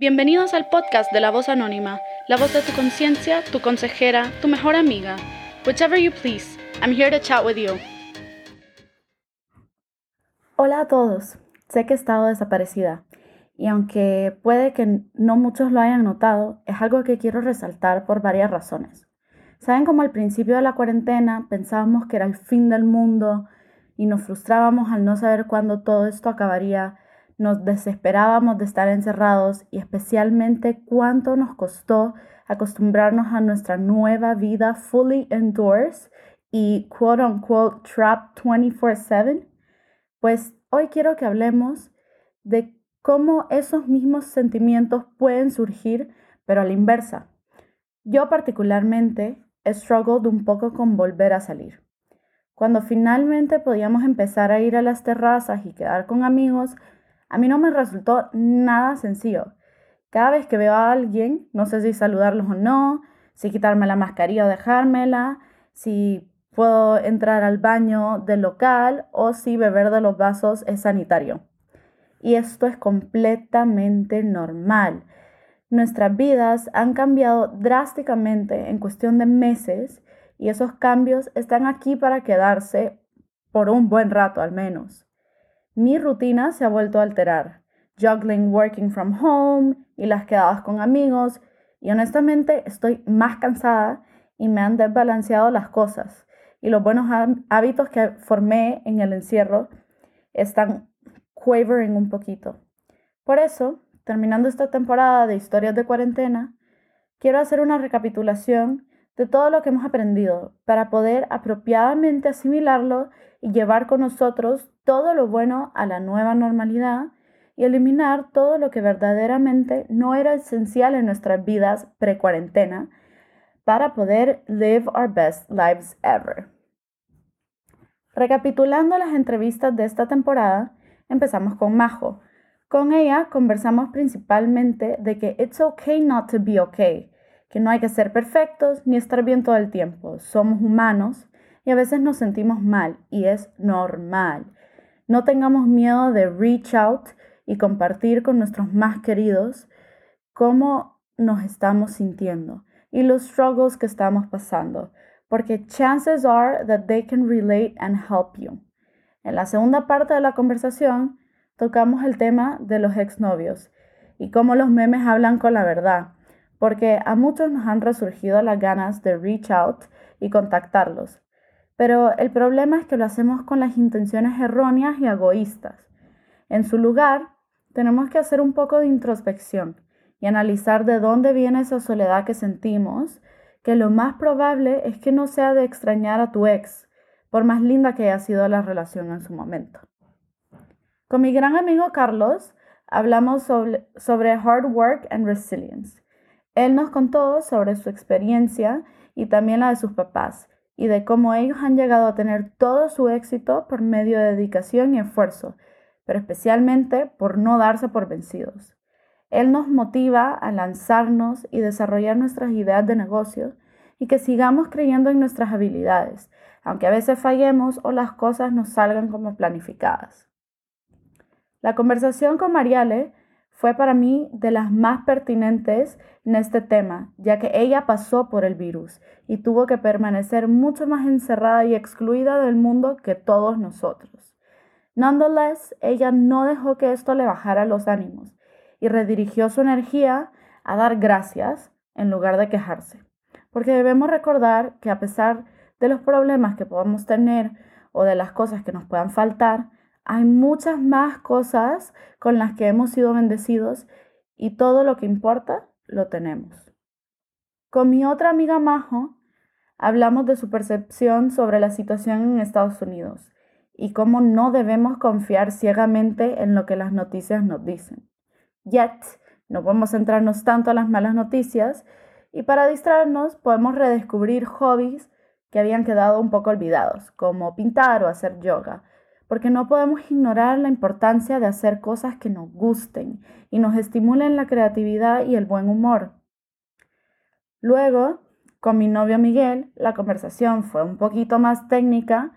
Bienvenidos al podcast de La Voz Anónima, la voz de tu conciencia, tu consejera, tu mejor amiga. Whichever you please, I'm here to chat with you. Hola a todos, sé que he estado desaparecida y aunque puede que no muchos lo hayan notado, es algo que quiero resaltar por varias razones. Saben como al principio de la cuarentena pensábamos que era el fin del mundo y nos frustrábamos al no saber cuándo todo esto acabaría nos desesperábamos de estar encerrados y especialmente cuánto nos costó acostumbrarnos a nuestra nueva vida fully indoors y quote unquote trap 24/7, pues hoy quiero que hablemos de cómo esos mismos sentimientos pueden surgir, pero a la inversa. Yo particularmente he struggled un poco con volver a salir. Cuando finalmente podíamos empezar a ir a las terrazas y quedar con amigos, a mí no me resultó nada sencillo. Cada vez que veo a alguien, no sé si saludarlos o no, si quitarme la mascarilla o dejármela, si puedo entrar al baño del local o si beber de los vasos es sanitario. Y esto es completamente normal. Nuestras vidas han cambiado drásticamente en cuestión de meses y esos cambios están aquí para quedarse por un buen rato al menos. Mi rutina se ha vuelto a alterar, juggling working from home y las quedadas con amigos, y honestamente estoy más cansada y me han desbalanceado las cosas. Y los buenos hábitos que formé en el encierro están quavering un poquito. Por eso, terminando esta temporada de historias de cuarentena, quiero hacer una recapitulación de todo lo que hemos aprendido para poder apropiadamente asimilarlo y llevar con nosotros todo lo bueno a la nueva normalidad y eliminar todo lo que verdaderamente no era esencial en nuestras vidas pre-cuarentena para poder live our best lives ever. Recapitulando las entrevistas de esta temporada, empezamos con Majo. Con ella conversamos principalmente de que it's okay not to be okay, que no hay que ser perfectos ni estar bien todo el tiempo. Somos humanos y a veces nos sentimos mal y es normal. No tengamos miedo de reach out y compartir con nuestros más queridos cómo nos estamos sintiendo y los struggles que estamos pasando, porque chances are that they can relate and help you. En la segunda parte de la conversación tocamos el tema de los exnovios y cómo los memes hablan con la verdad, porque a muchos nos han resurgido las ganas de reach out y contactarlos, pero el problema es que lo hacemos con las intenciones erróneas y egoístas. En su lugar, tenemos que hacer un poco de introspección y analizar de dónde viene esa soledad que sentimos, que lo más probable es que no sea de extrañar a tu ex, por más linda que haya sido la relación en su momento. Con mi gran amigo Carlos hablamos sobre, sobre hard work and resilience. Él nos contó sobre su experiencia y también la de sus papás y de cómo ellos han llegado a tener todo su éxito por medio de dedicación y esfuerzo, pero especialmente por no darse por vencidos. Él nos motiva a lanzarnos y desarrollar nuestras ideas de negocio y que sigamos creyendo en nuestras habilidades, aunque a veces fallemos o las cosas no salgan como planificadas. La conversación con Mariale fue para mí de las más pertinentes en este tema, ya que ella pasó por el virus y tuvo que permanecer mucho más encerrada y excluida del mundo que todos nosotros. Nonetheless, ella no dejó que esto le bajara los ánimos y redirigió su energía a dar gracias en lugar de quejarse. Porque debemos recordar que a pesar de los problemas que podamos tener o de las cosas que nos puedan faltar, hay muchas más cosas con las que hemos sido bendecidos y todo lo que importa lo tenemos. Con mi otra amiga Majo hablamos de su percepción sobre la situación en Estados Unidos y cómo no debemos confiar ciegamente en lo que las noticias nos dicen. Yet, no podemos centrarnos tanto en las malas noticias y para distraernos podemos redescubrir hobbies que habían quedado un poco olvidados, como pintar o hacer yoga, porque no podemos ignorar la importancia de hacer cosas que nos gusten y nos estimulen la creatividad y el buen humor. Luego, con mi novio Miguel, la conversación fue un poquito más técnica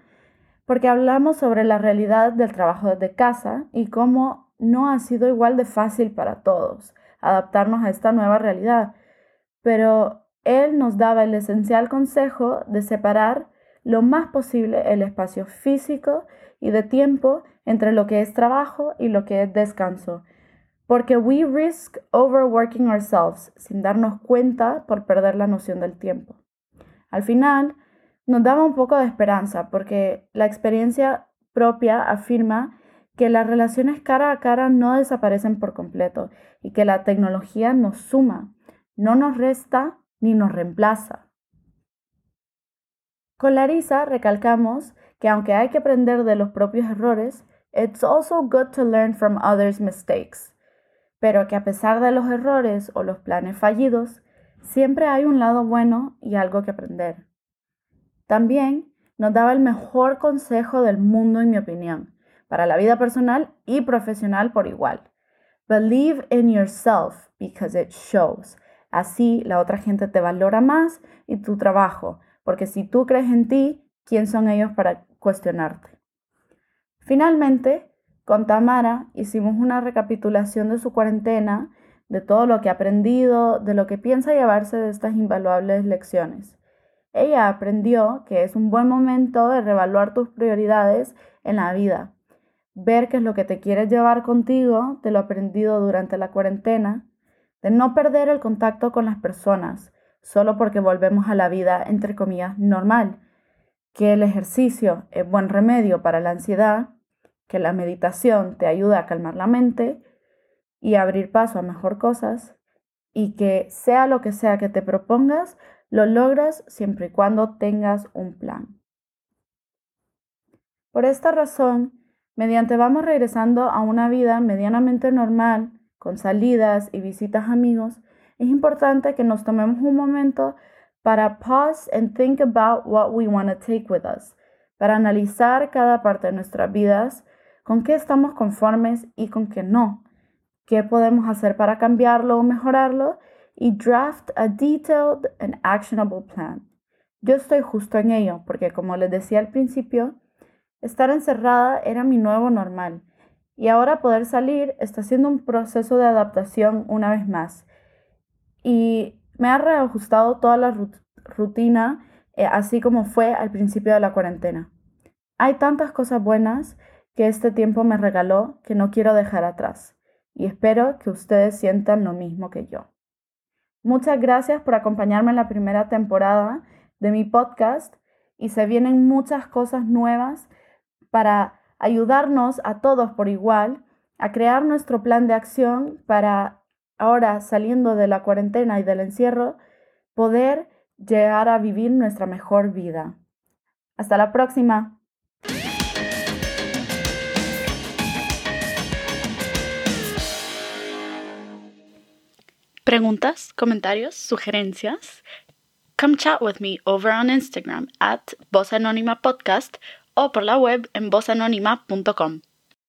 porque hablamos sobre la realidad del trabajo desde casa y cómo no ha sido igual de fácil para todos, adaptarnos a esta nueva realidad. Pero él nos daba el esencial consejo de separar lo más posible el espacio físico y de tiempo entre lo que es trabajo y lo que es descanso. Porque we risk overworking ourselves sin darnos cuenta por perder la noción del tiempo. Al final, nos daba un poco de esperanza porque la experiencia propia afirma que las relaciones cara a cara no desaparecen por completo y que la tecnología nos suma, no nos resta ni nos reemplaza. Con Larisa recalcamos que aunque hay que aprender de los propios errores, it's also good to learn from others' mistakes, pero que a pesar de los errores o los planes fallidos, siempre hay un lado bueno y algo que aprender. También nos daba el mejor consejo del mundo, en mi opinión, para la vida personal y profesional por igual. Believe in yourself because it shows. Así la otra gente te valora más y tu trabajo, porque si tú crees en ti, ¿quién son ellos para cuestionarte? Finalmente, con Tamara hicimos una recapitulación de su cuarentena, de todo lo que ha aprendido, de lo que piensa llevarse de estas invaluables lecciones. Ella aprendió que es un buen momento de reevaluar tus prioridades en la vida, ver qué es lo que te quieres llevar contigo de lo aprendido durante la cuarentena, de no perder el contacto con las personas solo porque volvemos a la vida, entre comillas, normal, que el ejercicio es buen remedio para la ansiedad, que la meditación te ayuda a calmar la mente y abrir paso a mejor cosas, y que sea lo que sea que te propongas, lo logras siempre y cuando tengas un plan. Por esta razón, mediante vamos regresando a una vida medianamente normal, con salidas y visitas a amigos, es importante que nos tomemos un momento para pause and think about what we want to take with us, para analizar cada parte de nuestras vidas, con qué estamos conformes y con qué no, qué podemos hacer para cambiarlo o mejorarlo y draft a detailed and actionable plan. Yo estoy justo en ello, porque como les decía al principio, estar encerrada era mi nuevo normal y ahora poder salir está siendo un proceso de adaptación una vez más. Y me ha reajustado toda la rutina, eh, así como fue al principio de la cuarentena. Hay tantas cosas buenas que este tiempo me regaló que no quiero dejar atrás y espero que ustedes sientan lo mismo que yo. Muchas gracias por acompañarme en la primera temporada de mi podcast y se vienen muchas cosas nuevas para ayudarnos a todos por igual a crear nuestro plan de acción para ahora saliendo de la cuarentena y del encierro, poder llegar a vivir nuestra mejor vida. Hasta la próxima. Preguntas, comentarios, sugerencias? Come chat with me over on Instagram at Voz Podcast o por la web en vozanónima.com.